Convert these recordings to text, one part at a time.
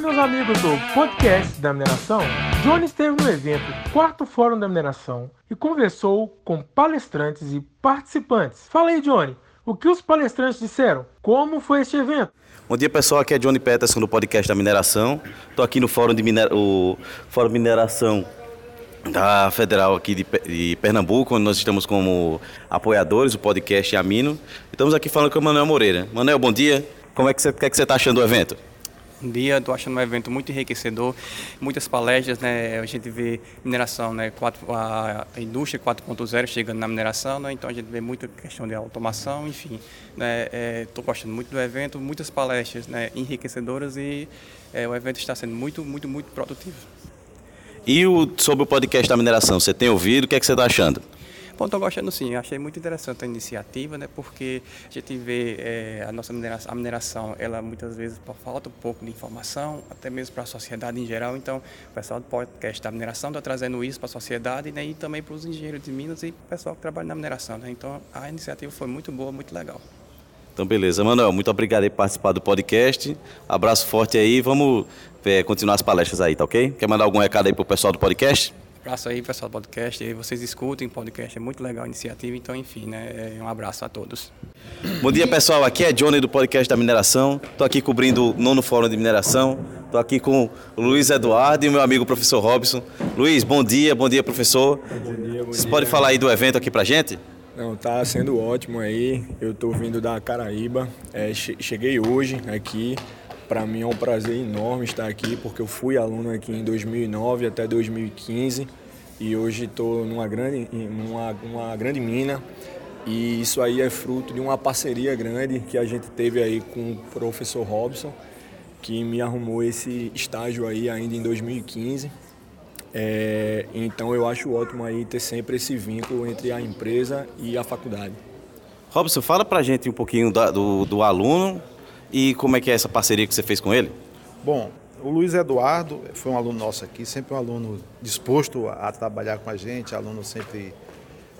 meus amigos do podcast da mineração. Johnny esteve no evento Quarto Fórum da Mineração e conversou com palestrantes e participantes. Fala aí, Johnny, o que os palestrantes disseram? Como foi este evento? Bom dia, pessoal. Aqui é Johnny Peterson do podcast da mineração. Estou aqui no Fórum de o Fórum Mineração da Federal aqui de, de, Pernambuco, onde nós estamos como apoiadores do podcast Amino. Estamos aqui falando com o Manuel Moreira. Manuel, bom dia. Como é que você, que é está achando do evento? Dia, estou achando um evento muito enriquecedor, muitas palestras, né? A gente vê mineração, né? a indústria 4.0 chegando na mineração, né? Então a gente vê muita questão de automação, enfim. Estou né? gostando muito do evento, muitas palestras, né? Enriquecedoras e é, o evento está sendo muito, muito, muito produtivo. E o, sobre o podcast da mineração, você tem ouvido? O que, é que você está achando? Bom, estou gostando sim. Achei muito interessante a iniciativa, né? Porque a gente vê é, a nossa mineração, a mineração, ela muitas vezes falta um pouco de informação, até mesmo para a sociedade em geral. Então, o pessoal do podcast da mineração está trazendo isso para a sociedade né? e também para os engenheiros de Minas e o pessoal que trabalha na mineração. Né? Então, a iniciativa foi muito boa, muito legal. Então, beleza. Manuel, muito obrigado por participar do podcast. Abraço forte aí. Vamos é, continuar as palestras aí, tá ok? Quer mandar algum recado aí pro pessoal do podcast? Abraço aí, pessoal do podcast. E vocês escutem o podcast, é muito legal a iniciativa. Então, enfim, né? É um abraço a todos. Bom dia, pessoal. Aqui é Johnny do podcast da mineração. Estou aqui cobrindo o nono fórum de mineração. Estou aqui com o Luiz Eduardo e o meu amigo professor Robson. Luiz, bom dia, bom dia, professor. Bom dia, bom Vocês dia. podem falar aí do evento aqui pra gente? Não, tá sendo ótimo aí. Eu tô vindo da Caraíba. É, cheguei hoje aqui. Para mim é um prazer enorme estar aqui, porque eu fui aluno aqui em 2009 até 2015 e hoje estou numa grande, numa, uma grande mina. E isso aí é fruto de uma parceria grande que a gente teve aí com o professor Robson, que me arrumou esse estágio aí ainda em 2015 é, então eu acho ótimo aí ter sempre esse vínculo entre a empresa e a faculdade. Robson, fala pra gente um pouquinho da, do, do aluno e como é que é essa parceria que você fez com ele. Bom, o Luiz Eduardo foi um aluno nosso aqui, sempre um aluno disposto a trabalhar com a gente, aluno sempre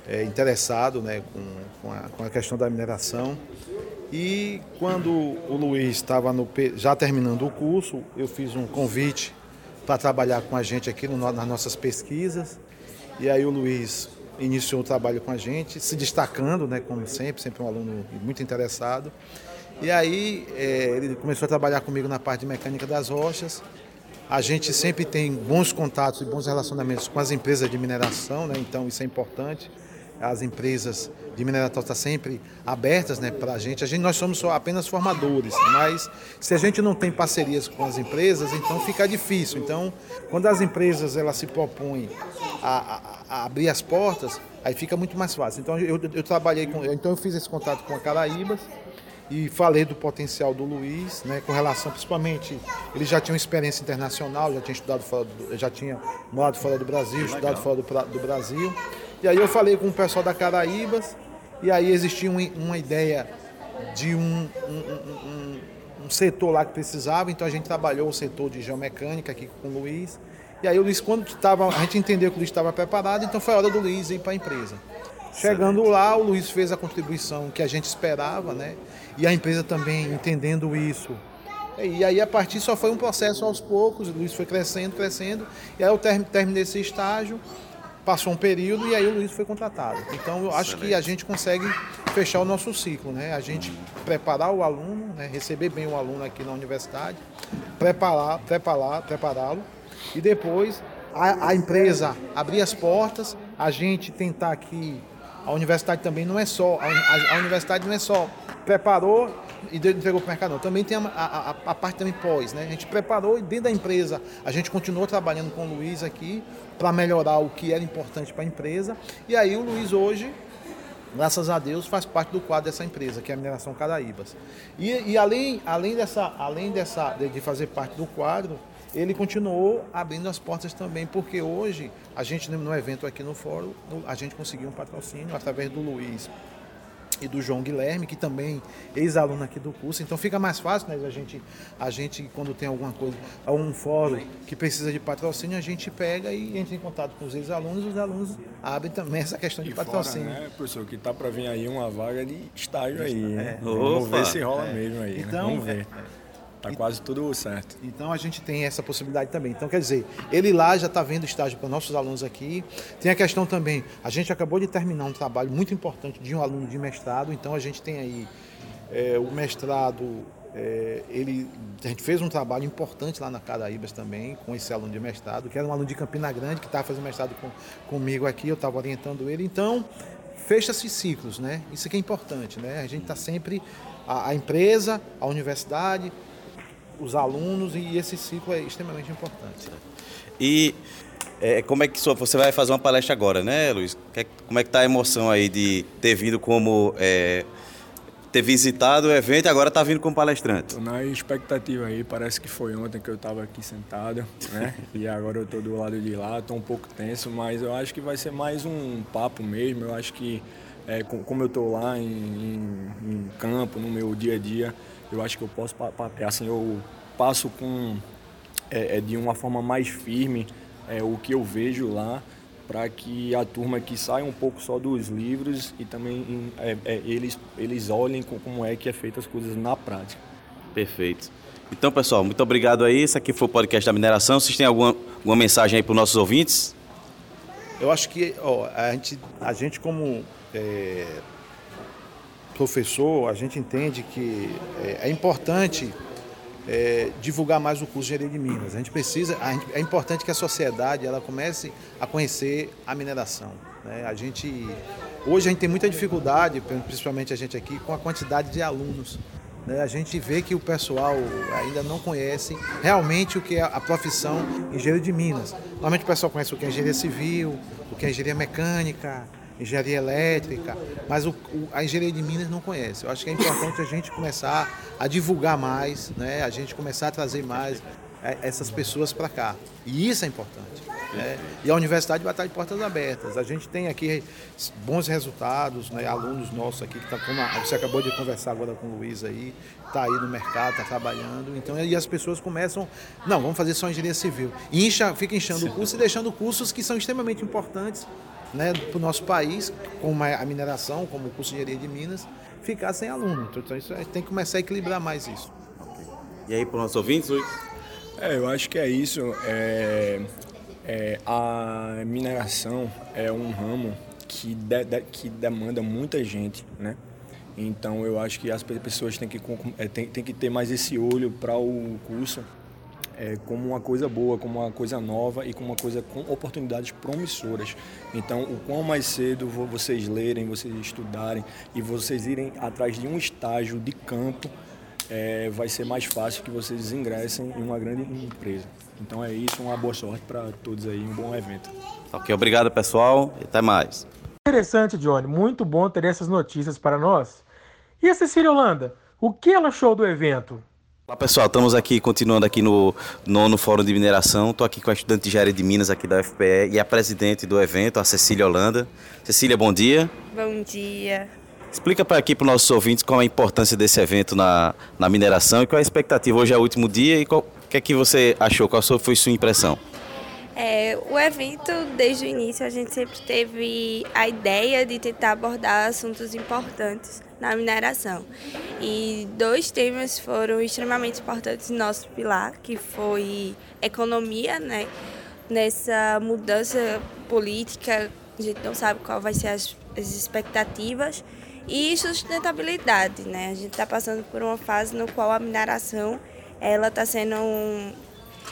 é, interessado né, com, com, a, com a questão da mineração. E quando o Luiz estava já terminando o curso, eu fiz um convite para trabalhar com a gente aqui no, nas nossas pesquisas. E aí o Luiz iniciou o trabalho com a gente, se destacando, né, como sempre, sempre um aluno muito interessado. E aí é, ele começou a trabalhar comigo na parte de mecânica das rochas. A gente sempre tem bons contatos e bons relacionamentos com as empresas de mineração, né, então isso é importante as empresas de mineração estão sempre abertas né, para a gente. A gente. Nós somos só apenas formadores, mas se a gente não tem parcerias com as empresas, então fica difícil. Então, quando as empresas elas se propõem a, a, a abrir as portas, aí fica muito mais fácil. Então, eu, eu trabalhei com. Então, eu fiz esse contato com a Caraíbas e falei do potencial do Luiz, né, com relação principalmente, ele já tinha uma experiência internacional, já tinha estudado fora do, já tinha morado fora do Brasil, estudado fora do, do Brasil. E aí eu falei com o pessoal da Caraíbas, e aí existia uma, uma ideia de um, um, um, um, setor lá que precisava, então a gente trabalhou o setor de geomecânica aqui com o Luiz. E aí o Luiz, quando estava, a gente entendeu que o Luiz estava preparado, então foi a hora do Luiz ir para a empresa. Chegando lá, o Luiz fez a contribuição que a gente esperava, né? E a empresa também entendendo isso. E aí a partir só foi um processo aos poucos, o Luiz foi crescendo, crescendo. E aí eu terminei esse estágio passou um período e aí o Luiz foi contratado. Então eu acho que a gente consegue fechar o nosso ciclo, né? A gente preparar o aluno, né? receber bem o aluno aqui na universidade, preparar, preparar, prepará-lo e depois a, a, empresa abrir as portas, a gente tentar aqui a universidade também não é só a, a, a universidade não é só preparou e entregou para o mercado. Também tem a, a, a, parte também pós, né? A gente preparou e dentro da empresa a gente continuou trabalhando com o Luiz aqui para melhorar o que era importante para a empresa. E aí o Luiz hoje, graças a Deus, faz parte do quadro dessa empresa, que é a Mineração Caraíbas. E, e além, além, dessa, além dessa, de fazer parte do quadro, ele continuou abrindo as portas também, porque hoje a gente no evento aqui no fórum, a gente conseguiu um patrocínio através do Luiz e do João Guilherme, que também é ex-aluno aqui do curso. Então fica mais fácil, né? A gente, a gente quando tem alguma coisa, um fórum que precisa de patrocínio, a gente pega e entra em contato com os ex-alunos, os alunos abrem também essa questão de e patrocínio. Fora, né, professor, que tá para vir aí uma vaga de estágio aí. É. Vamos ver se rola é. mesmo aí. Né? Então, né? Vamos ver. É. Tá quase tudo certo. Então a gente tem essa possibilidade também. Então quer dizer, ele lá já está vendo estágio para nossos alunos aqui. Tem a questão também, a gente acabou de terminar um trabalho muito importante de um aluno de mestrado, então a gente tem aí é, o mestrado, é, ele, a gente fez um trabalho importante lá na Caraíbas também, com esse aluno de mestrado, que era um aluno de Campina Grande, que estava fazendo mestrado com, comigo aqui, eu estava orientando ele. Então, fecha-se ciclos, né? Isso que é importante, né? A gente está sempre, a, a empresa, a universidade, os alunos e esse ciclo é extremamente importante. E é, como é que você vai fazer uma palestra agora, né, Luiz? Como é que tá a emoção aí de ter vindo como é, ter visitado o evento e agora está vindo como palestrante? Tô na expectativa aí, parece que foi ontem que eu estava aqui sentado, né? e agora eu estou do lado de lá, estou um pouco tenso, mas eu acho que vai ser mais um papo mesmo. Eu acho que é, como eu estou lá em, em, em campo, no meu dia a dia, eu acho que eu posso, é assim, eu passo com é, é, de uma forma mais firme é, o que eu vejo lá para que a turma que saia um pouco só dos livros e também é, é, eles, eles olhem como é que é feita as coisas na prática. Perfeito. Então, pessoal, muito obrigado aí. Esse aqui foi o podcast da mineração. Vocês têm alguma, alguma mensagem aí para os nossos ouvintes? Eu acho que ó, a, gente, a gente como é, professor, a gente entende que é, é importante é, divulgar mais o curso de engenharia de minas. A gente precisa, a gente, é importante que a sociedade ela comece a conhecer a mineração. Né? A gente, hoje a gente tem muita dificuldade, principalmente a gente aqui, com a quantidade de alunos. Né? A gente vê que o pessoal ainda não conhece realmente o que é a profissão engenheiro de minas. Normalmente o pessoal conhece o que é engenharia civil, o que é engenharia mecânica, engenharia elétrica, mas o, o, a engenharia de Minas não conhece. Eu acho que é importante a gente começar a divulgar mais, né? a gente começar a trazer mais é, essas pessoas para cá. E isso é importante. Né? E a universidade vai estar de portas abertas. A gente tem aqui bons resultados, né? alunos nossos aqui, que tá como você acabou de conversar agora com o Luiz aí, está aí no mercado, está trabalhando. Então, e as pessoas começam, não, vamos fazer só engenharia civil. E incha, fica inchando o curso e deixando cursos que são extremamente importantes né, para o nosso país, como a mineração, como o curso de engenharia de Minas, ficar sem aluno. Então isso, a gente tem que começar a equilibrar mais isso. E aí, para os nossos ouvintes, Luiz? É, eu acho que é isso. É, é, a mineração é um ramo que, de, de, que demanda muita gente, né? Então eu acho que as pessoas têm que, é, têm, têm que ter mais esse olho para o curso é, como uma coisa boa, como uma coisa nova e como uma coisa com oportunidades promissoras. Então, o quão mais cedo vocês lerem, vocês estudarem e vocês irem atrás de um estágio de campo, é, vai ser mais fácil que vocês ingressem em uma grande empresa. Então é isso, uma boa sorte para todos aí, um bom evento. Ok, obrigado pessoal e até mais. Interessante, Johnny, muito bom ter essas notícias para nós. E a Cecília Holanda, o que ela achou do evento? Olá pessoal, estamos aqui continuando aqui no nono Fórum de Mineração. Estou aqui com a estudante de engenharia de Minas aqui da UFPE e a presidente do evento, a Cecília Holanda. Cecília, bom dia. Bom dia. Explica para aqui para os nossos ouvintes qual é a importância desse evento na, na mineração e qual é a expectativa. Hoje é o último dia e o que é que você achou? Qual foi sua impressão? É, o evento, desde o início, a gente sempre teve a ideia de tentar abordar assuntos importantes na mineração. E dois temas foram extremamente importantes no nosso pilar, que foi economia, né? Nessa mudança política, a gente não sabe qual vai ser as, as expectativas, e sustentabilidade, né? A gente está passando por uma fase no qual a mineração ela está sendo um,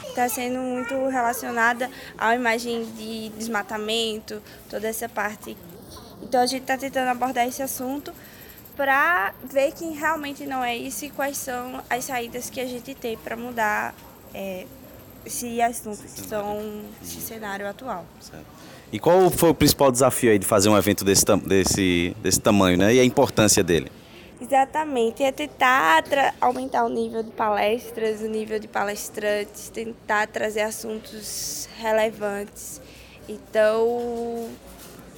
está sendo muito relacionada à imagem de desmatamento, toda essa parte. Então a gente está tentando abordar esse assunto para ver que realmente não é isso e quais são as saídas que a gente tem para mudar é, esse assunto, são, esse cenário atual. Certo. E qual foi o principal desafio aí de fazer um evento desse, desse, desse tamanho, né? E a importância dele? Exatamente, é tentar aumentar o nível de palestras, o nível de palestrantes, tentar trazer assuntos relevantes. Então,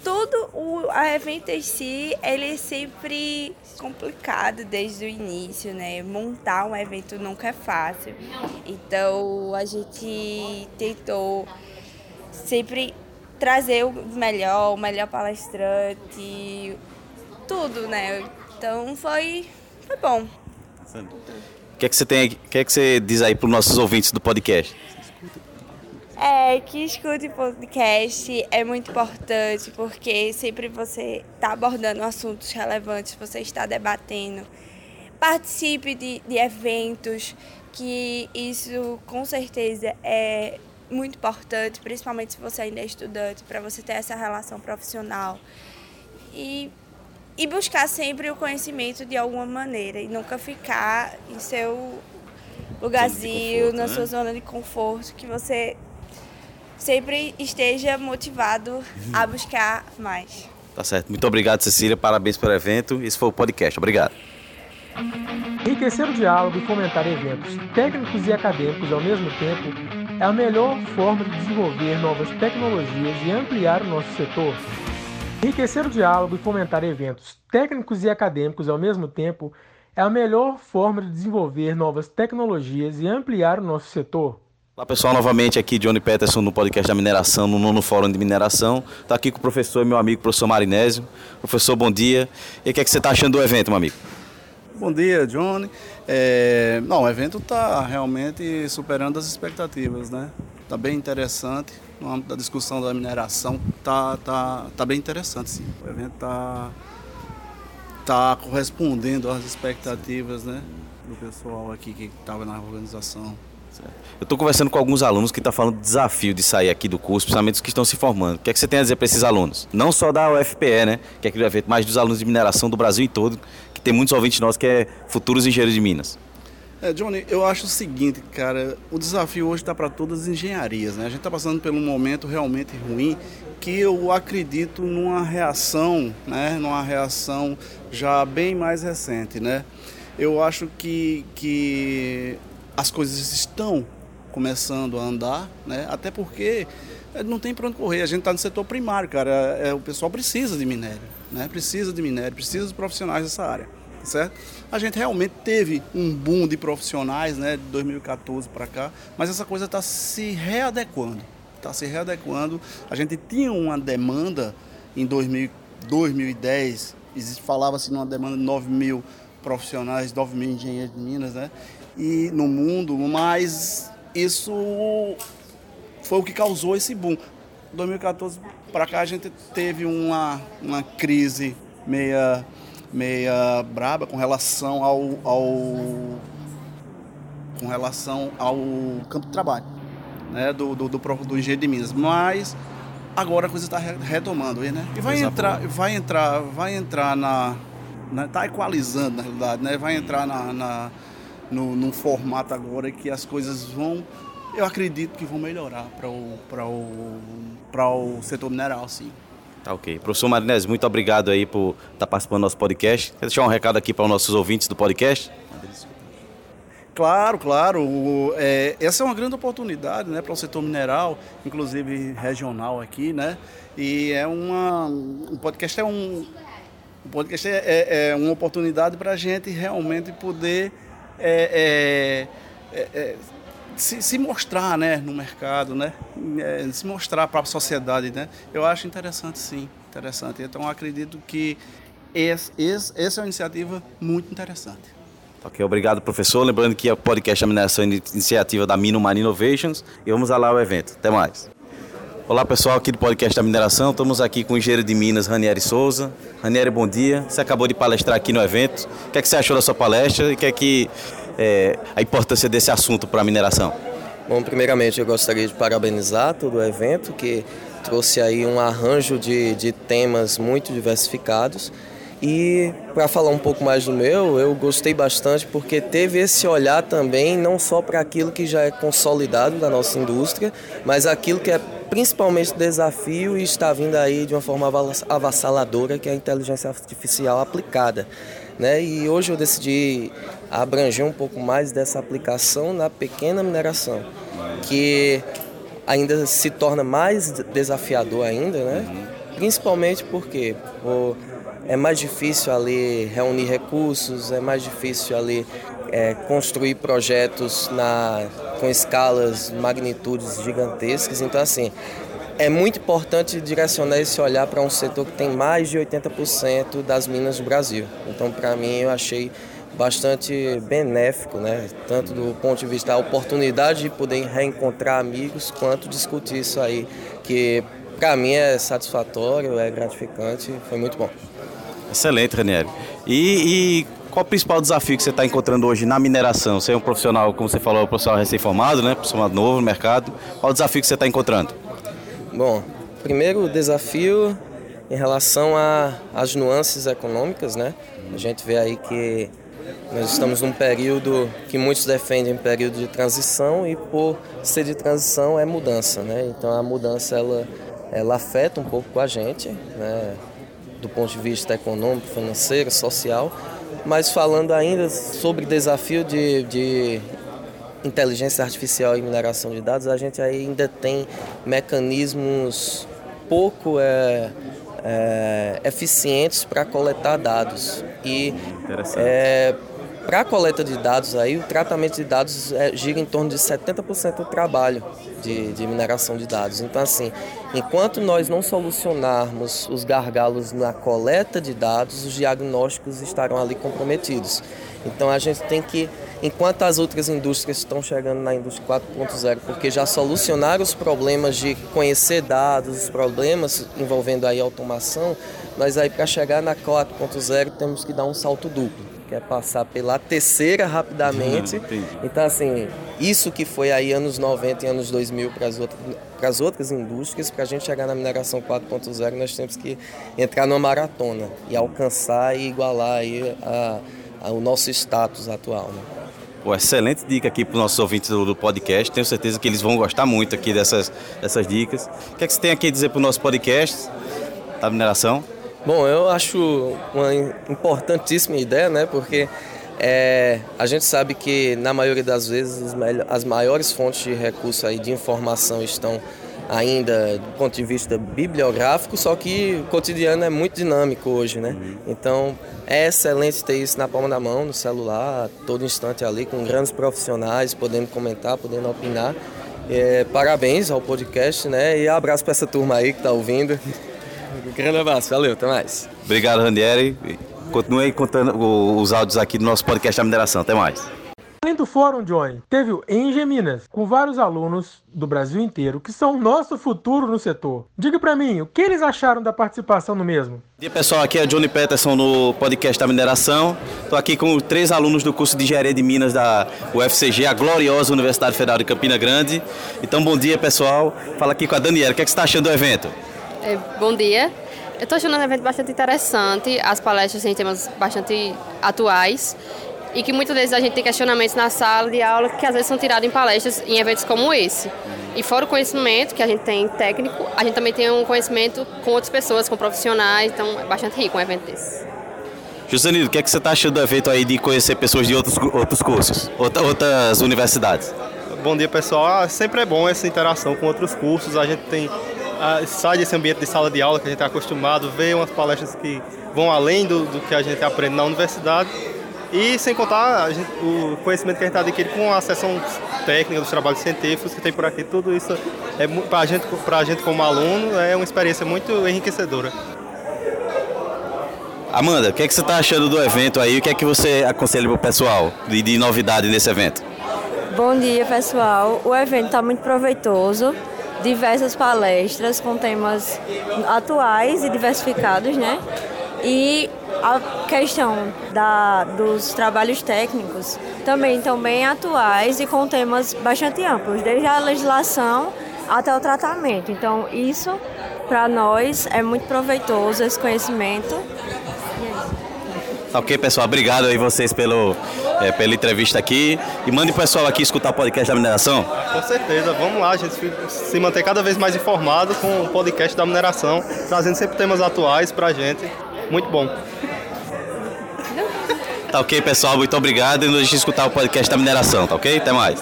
tudo o evento em si, ele é sempre complicado desde o início, né? Montar um evento nunca é fácil. Então a gente tentou sempre trazer o melhor, o melhor palestrante, tudo, né? Então foi, foi bom. que é que você tem, o que é que você diz aí para os nossos ouvintes do podcast? É, que escute podcast é muito importante, porque sempre você está abordando assuntos relevantes, você está debatendo. Participe de, de eventos, que isso com certeza é muito importante, principalmente se você ainda é estudante, para você ter essa relação profissional. E, e buscar sempre o conhecimento de alguma maneira e nunca ficar em seu lugarzinho, conforto, na né? sua zona de conforto, que você sempre esteja motivado a buscar mais. Tá certo. Muito obrigado, Cecília. Parabéns pelo evento. Esse foi o podcast. Obrigado. Enriquecer o diálogo e fomentar eventos técnicos e acadêmicos ao mesmo tempo é a melhor forma de desenvolver novas tecnologias e ampliar o nosso setor. Enriquecer o diálogo e fomentar eventos técnicos e acadêmicos ao mesmo tempo é a melhor forma de desenvolver novas tecnologias e ampliar o nosso setor. Olá pessoal, novamente aqui Johnny Peterson no podcast da mineração, no nono fórum de mineração. Está aqui com o professor, meu amigo, professor Marinésio. Professor, bom dia. E o que, é que você está achando do evento, meu amigo? Bom dia, Johnny. É, não, o evento está realmente superando as expectativas, né? Está bem interessante. No âmbito da discussão da mineração, está tá, tá bem interessante, sim. O evento está tá correspondendo às expectativas, né? Do pessoal aqui que estava na organização. Eu estou conversando com alguns alunos que estão falando do desafio de sair aqui do curso, principalmente os que estão se formando. O que é que você tem a dizer para esses alunos? Não só da UFPE, né? Que é aquele evento, mas dos alunos de mineração do Brasil todo, que tem muitos ouvintes nossos que é futuros engenheiros de Minas. É, Johnny, eu acho o seguinte, cara, o desafio hoje está para todas as engenharias, né? A gente está passando por um momento realmente ruim que eu acredito numa reação, né? Numa reação já bem mais recente, né? Eu acho que, que as coisas estão começando a andar, né? Até porque é, não tem para onde correr. A gente está no setor primário, cara. É, o pessoal precisa de minério, né? Precisa de minério, precisa de profissionais dessa área, certo? A gente realmente teve um boom de profissionais, né? De 2014 para cá, mas essa coisa está se readequando, está se readequando. A gente tinha uma demanda em 2000, 2010, falava-se numa demanda de 9 mil profissionais, 9 mil engenheiros de Minas, né? e no mundo, mas isso foi o que causou esse boom. 2014 para cá a gente teve uma, uma crise meia, meia braba com relação ao, ao com relação ao campo de trabalho né, do, do, do, do engenheiro de Minas. Mas agora a coisa está retomando aí, né? E vai entrar, vai entrar, vai entrar na. Está equalizando na realidade, né? Vai entrar na, na no, num formato agora que as coisas vão, eu acredito que vão melhorar para o, o, o setor mineral, sim. Tá ok. Professor Marinés, muito obrigado aí por estar tá participando do nosso podcast. Quer deixar um recado aqui para os nossos ouvintes do podcast? Claro, claro. É, essa é uma grande oportunidade né, para o setor mineral, inclusive regional aqui, né? E é uma. O podcast é um. O podcast é, é, é uma oportunidade para a gente realmente poder é, é, é, se, se, mostrar né, no mercado, né, é, se mostrar para a sociedade. Né, eu acho interessante, sim, interessante. Então, acredito que esse, esse, essa é uma iniciativa muito interessante. Ok, obrigado, professor. Lembrando que o podcast é iniciativa da Mino Marine Innovations e vamos lá o evento. Até mais. Olá pessoal aqui do podcast da mineração, estamos aqui com o engenheiro de Minas, Ranieri Souza. Ranieri, bom dia. Você acabou de palestrar aqui no evento. O que, é que você achou da sua palestra e que é que é, a importância desse assunto para a mineração? Bom, primeiramente eu gostaria de parabenizar todo o evento que trouxe aí um arranjo de, de temas muito diversificados e para falar um pouco mais do meu, eu gostei bastante porque teve esse olhar também não só para aquilo que já é consolidado da nossa indústria, mas aquilo que é principalmente desafio e está vindo aí de uma forma avassaladora, que é a inteligência artificial aplicada. Né? E hoje eu decidi abranger um pouco mais dessa aplicação na pequena mineração, que ainda se torna mais desafiador ainda, né? Principalmente porque o é mais difícil ali reunir recursos, é mais difícil ali é, construir projetos na, com escalas, magnitudes gigantescas. Então, assim, é muito importante direcionar esse olhar para um setor que tem mais de 80% das minas do Brasil. Então, para mim, eu achei bastante benéfico, né? tanto do ponto de vista da oportunidade de poder reencontrar amigos, quanto discutir isso aí, que para mim é satisfatório, é gratificante, foi muito bom. Excelente, Ranieri. E, e qual o principal desafio que você está encontrando hoje na mineração? Você é um profissional, como você falou, um profissional recém-formado, né? profissional novo no mercado. Qual o desafio que você está encontrando? Bom, primeiro desafio em relação às nuances econômicas, né? A gente vê aí que nós estamos num período que muitos defendem período de transição e por ser de transição é mudança, né? Então a mudança ela, ela afeta um pouco a gente, né? Do ponto de vista econômico, financeiro, social, mas falando ainda sobre desafio de, de inteligência artificial e mineração de dados, a gente ainda tem mecanismos pouco é, é, eficientes para coletar dados. E é, para a coleta de dados, aí, o tratamento de dados é, gira em torno de 70% do trabalho de, de, mineração de dados. Então, assim, enquanto nós não solucionarmos os gargalos na coleta de dados, os diagnósticos estarão ali comprometidos. Então, a gente tem que, enquanto as outras indústrias estão chegando na indústria 4.0, porque já solucionaram os problemas de conhecer dados, os problemas envolvendo aí automação, nós aí para chegar na 4.0 temos que dar um salto duplo quer passar pela terceira rapidamente. Uhum, então, assim, isso que foi aí anos 90 e anos 2000 para as outras, outras indústrias, para a gente chegar na mineração 4.0, nós temos que entrar numa maratona e alcançar e igualar aí a, a, o nosso status atual. Né? Pô, excelente dica aqui para os nossos ouvintes do, do, podcast. Tenho certeza que eles vão gostar muito aqui dessas, dessas dicas. O que, é que você tem aqui a dizer para o nosso podcast da mineração? Bom, eu acho uma importantíssima ideia, né? Porque é, a gente sabe que na maioria das vezes as maiores fontes de recurso aí de informação estão ainda do ponto de vista bibliográfico, só que o cotidiano é muito dinâmico hoje, né? Então é excelente ter isso na palma da mão, no celular, todo instante ali, com grandes profissionais, podendo comentar, podendo opinar. É, parabéns ao podcast, né? E abraço para essa turma aí que está ouvindo. Um grande abraço, valeu, até mais. Obrigado, Randieri. Continue contando os áudios aqui do nosso podcast da mineração. Até mais. Além do fórum, Johnny, teve o Enge Minas, com vários alunos do Brasil inteiro que são o nosso futuro no setor. Diga para mim, o que eles acharam da participação no mesmo? Bom dia pessoal, aqui é Johnny Peterson no podcast da mineração. Estou aqui com três alunos do curso de Engenharia de Minas da UFCG, a gloriosa Universidade Federal de Campina Grande. Então, bom dia pessoal. Fala aqui com a Daniela, o que, é que você está achando do evento? É, bom dia. Eu estou achando um evento bastante interessante, as palestras têm temas bastante atuais e que muitas vezes a gente tem questionamentos na sala de aula que às vezes são tirados em palestras em eventos como esse. E fora o conhecimento que a gente tem técnico, a gente também tem um conhecimento com outras pessoas, com profissionais, então é bastante rico um evento desse. Josanildo, o que, é que você está achando do evento aí de conhecer pessoas de outros, outros cursos, outras universidades? Bom dia pessoal, ah, sempre é bom essa interação com outros cursos, a gente tem sai desse ambiente de sala de aula que a gente está acostumado, vê umas palestras que vão além do, do que a gente aprende na universidade e sem contar gente, o conhecimento que a gente adquire com a sessão técnica dos trabalhos científicos que tem por aqui, tudo isso é para a gente, a gente como aluno é uma experiência muito enriquecedora. Amanda, o que, é que você está achando do evento aí? O que é que você aconselha para o pessoal de, de novidade nesse evento? Bom dia, pessoal. O evento está muito proveitoso diversas palestras com temas atuais e diversificados, né? E a questão da, dos trabalhos técnicos também estão bem atuais e com temas bastante amplos, desde a legislação até o tratamento. Então, isso para nós é muito proveitoso esse conhecimento ok, pessoal? Obrigado aí vocês pelo, é, pela entrevista aqui. E mande o pessoal aqui escutar o podcast da mineração. Com certeza, vamos lá, a gente se manter cada vez mais informado com o podcast da mineração, trazendo sempre temas atuais pra gente. Muito bom. Tá ok, pessoal? Muito obrigado e nos deixe escutar o podcast da mineração, tá ok? Até mais.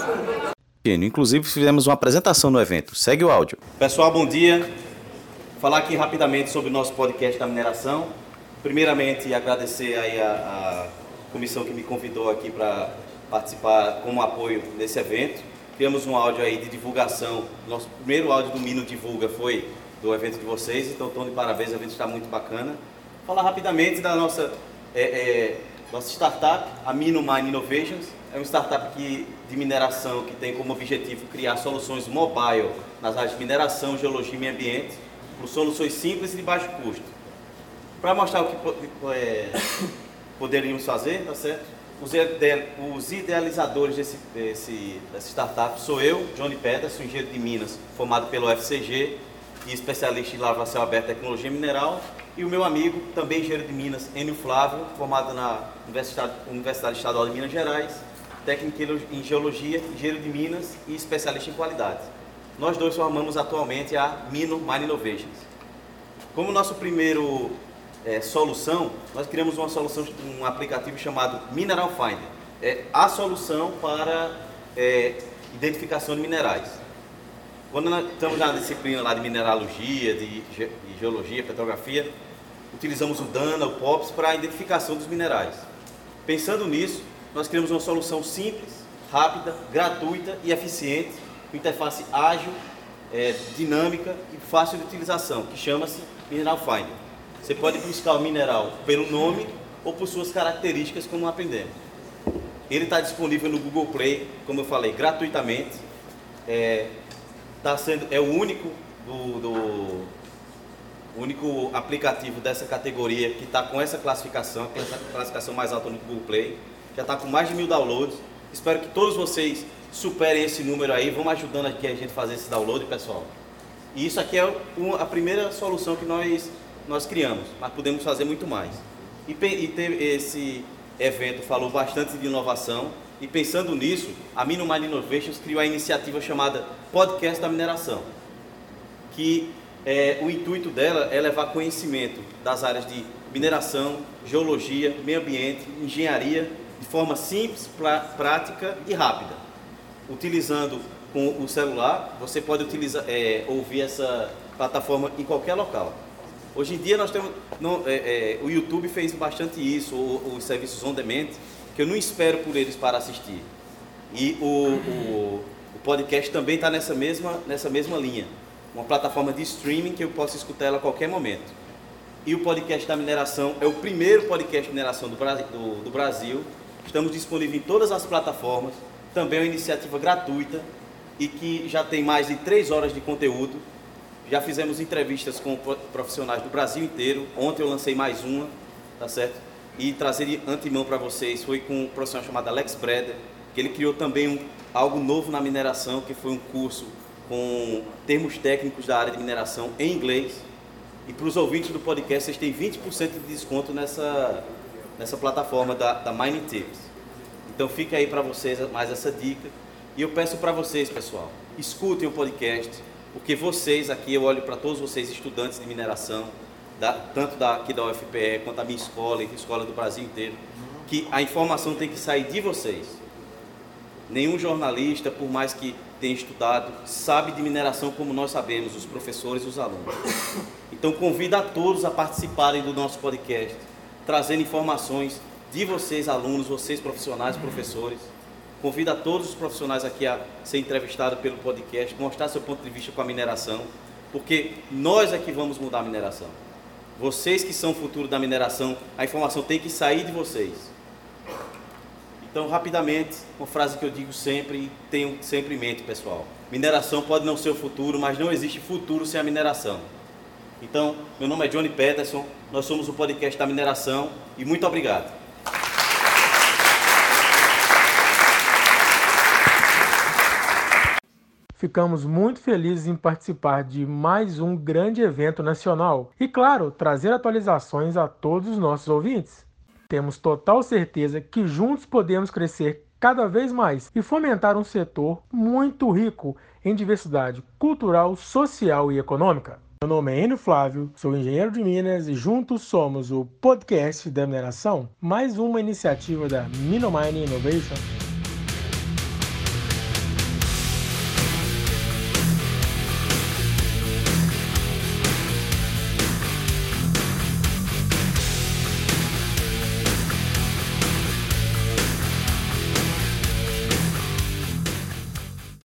Inclusive fizemos uma apresentação no evento. Segue o áudio. Pessoal, bom dia. Vou falar aqui rapidamente sobre o nosso podcast da mineração. Primeiramente, agradecer aí a, a comissão que me convidou aqui para participar como apoio nesse evento. Temos um áudio aí de divulgação. Nosso primeiro áudio do Mino Divulga foi do evento de vocês, então estou de parabéns, o evento está muito bacana. Falar rapidamente da nossa é, é, Nossa startup, a Mino Mine Innovations, é uma startup que, de mineração que tem como objetivo criar soluções mobile nas áreas de mineração, geologia e meio ambiente, por soluções simples e de baixo custo. Para mostrar o que é, poderíamos fazer, tá certo? Os, os idealizadores desse, desse, dessa startup sou eu, Johnny Peterson, engenheiro de Minas, formado pelo FCG e especialista em lavoura aberta e tecnologia mineral, e o meu amigo, também engenheiro de Minas, Enio Flávio, formado na Universidade, Universidade Estadual de Minas Gerais, técnico em geologia, engenheiro de Minas e especialista em qualidade. Nós dois formamos atualmente a Mino Mine Innovations. Como nosso primeiro é, solução, nós criamos uma solução, um aplicativo chamado Mineral Finder. É a solução para é, identificação de minerais. Quando nós estamos na disciplina lá de mineralogia, de, de geologia, petrografia, utilizamos o DANA, o POPs para a identificação dos minerais. Pensando nisso, nós criamos uma solução simples, rápida, gratuita e eficiente, com interface ágil, é, dinâmica e fácil de utilização, que chama-se Mineral Finder. Você pode buscar o mineral pelo nome ou por suas características, como aprendemos. Ele está disponível no Google Play, como eu falei, gratuitamente. É, tá sendo, é o único do, do único aplicativo dessa categoria que está com essa classificação, que é a classificação mais alta no Google Play. Já está com mais de mil downloads. Espero que todos vocês superem esse número aí. Vamos ajudando aqui a gente fazer esse download, pessoal. E isso aqui é a primeira solução que nós, nós criamos, mas podemos fazer muito mais. E, e esse evento falou bastante de inovação. E pensando nisso, a Mino Mind Innovations criou a iniciativa chamada Podcast da Mineração, que é, o intuito dela é levar conhecimento das áreas de mineração, geologia, meio ambiente, engenharia, de forma simples, prática e rápida. Utilizando com o celular, você pode utilizar, é, ouvir essa plataforma em qualquer local. Hoje em dia nós temos, é, é, o YouTube fez bastante isso, os serviços on demand, que eu não espero por eles para assistir. E o, o, o podcast também está nessa mesma, nessa mesma linha uma plataforma de streaming que eu posso escutar ela a qualquer momento. E o podcast da mineração é o primeiro podcast de mineração do, do, do Brasil. Estamos disponíveis em todas as plataformas. Também é uma iniciativa gratuita e que já tem mais de três horas de conteúdo. Já fizemos entrevistas com profissionais do Brasil inteiro. Ontem eu lancei mais uma, tá certo? E trazer de antemão para vocês foi com um profissional chamado Alex Breder, que ele criou também um, algo novo na mineração, que foi um curso com termos técnicos da área de mineração em inglês. E para os ouvintes do podcast, vocês têm 20% de desconto nessa, nessa plataforma da, da Mining. Então fica aí para vocês mais essa dica. E eu peço para vocês, pessoal, escutem o podcast, porque vocês aqui, eu olho para todos vocês, estudantes de mineração, da, tanto da, aqui da UFPE quanto da minha escola e escola do Brasil inteiro, que a informação tem que sair de vocês. Nenhum jornalista, por mais que tem estudado, sabe de mineração como nós sabemos, os professores e os alunos. Então convido a todos a participarem do nosso podcast, trazendo informações de vocês, alunos, vocês profissionais, professores. Convido a todos os profissionais aqui a ser entrevistados pelo podcast, mostrar seu ponto de vista com a mineração, porque nós é que vamos mudar a mineração. Vocês que são o futuro da mineração, a informação tem que sair de vocês. Então, rapidamente, uma frase que eu digo sempre e tenho sempre em mente, pessoal. Mineração pode não ser o futuro, mas não existe futuro sem a mineração. Então, meu nome é Johnny Peterson, nós somos o podcast da mineração e muito obrigado. Ficamos muito felizes em participar de mais um grande evento nacional e, claro, trazer atualizações a todos os nossos ouvintes. Temos total certeza que juntos podemos crescer cada vez mais e fomentar um setor muito rico em diversidade cultural, social e econômica. Meu nome é Enio Flávio, sou engenheiro de Minas e juntos somos o podcast da mineração, mais uma iniciativa da Minomine Innovation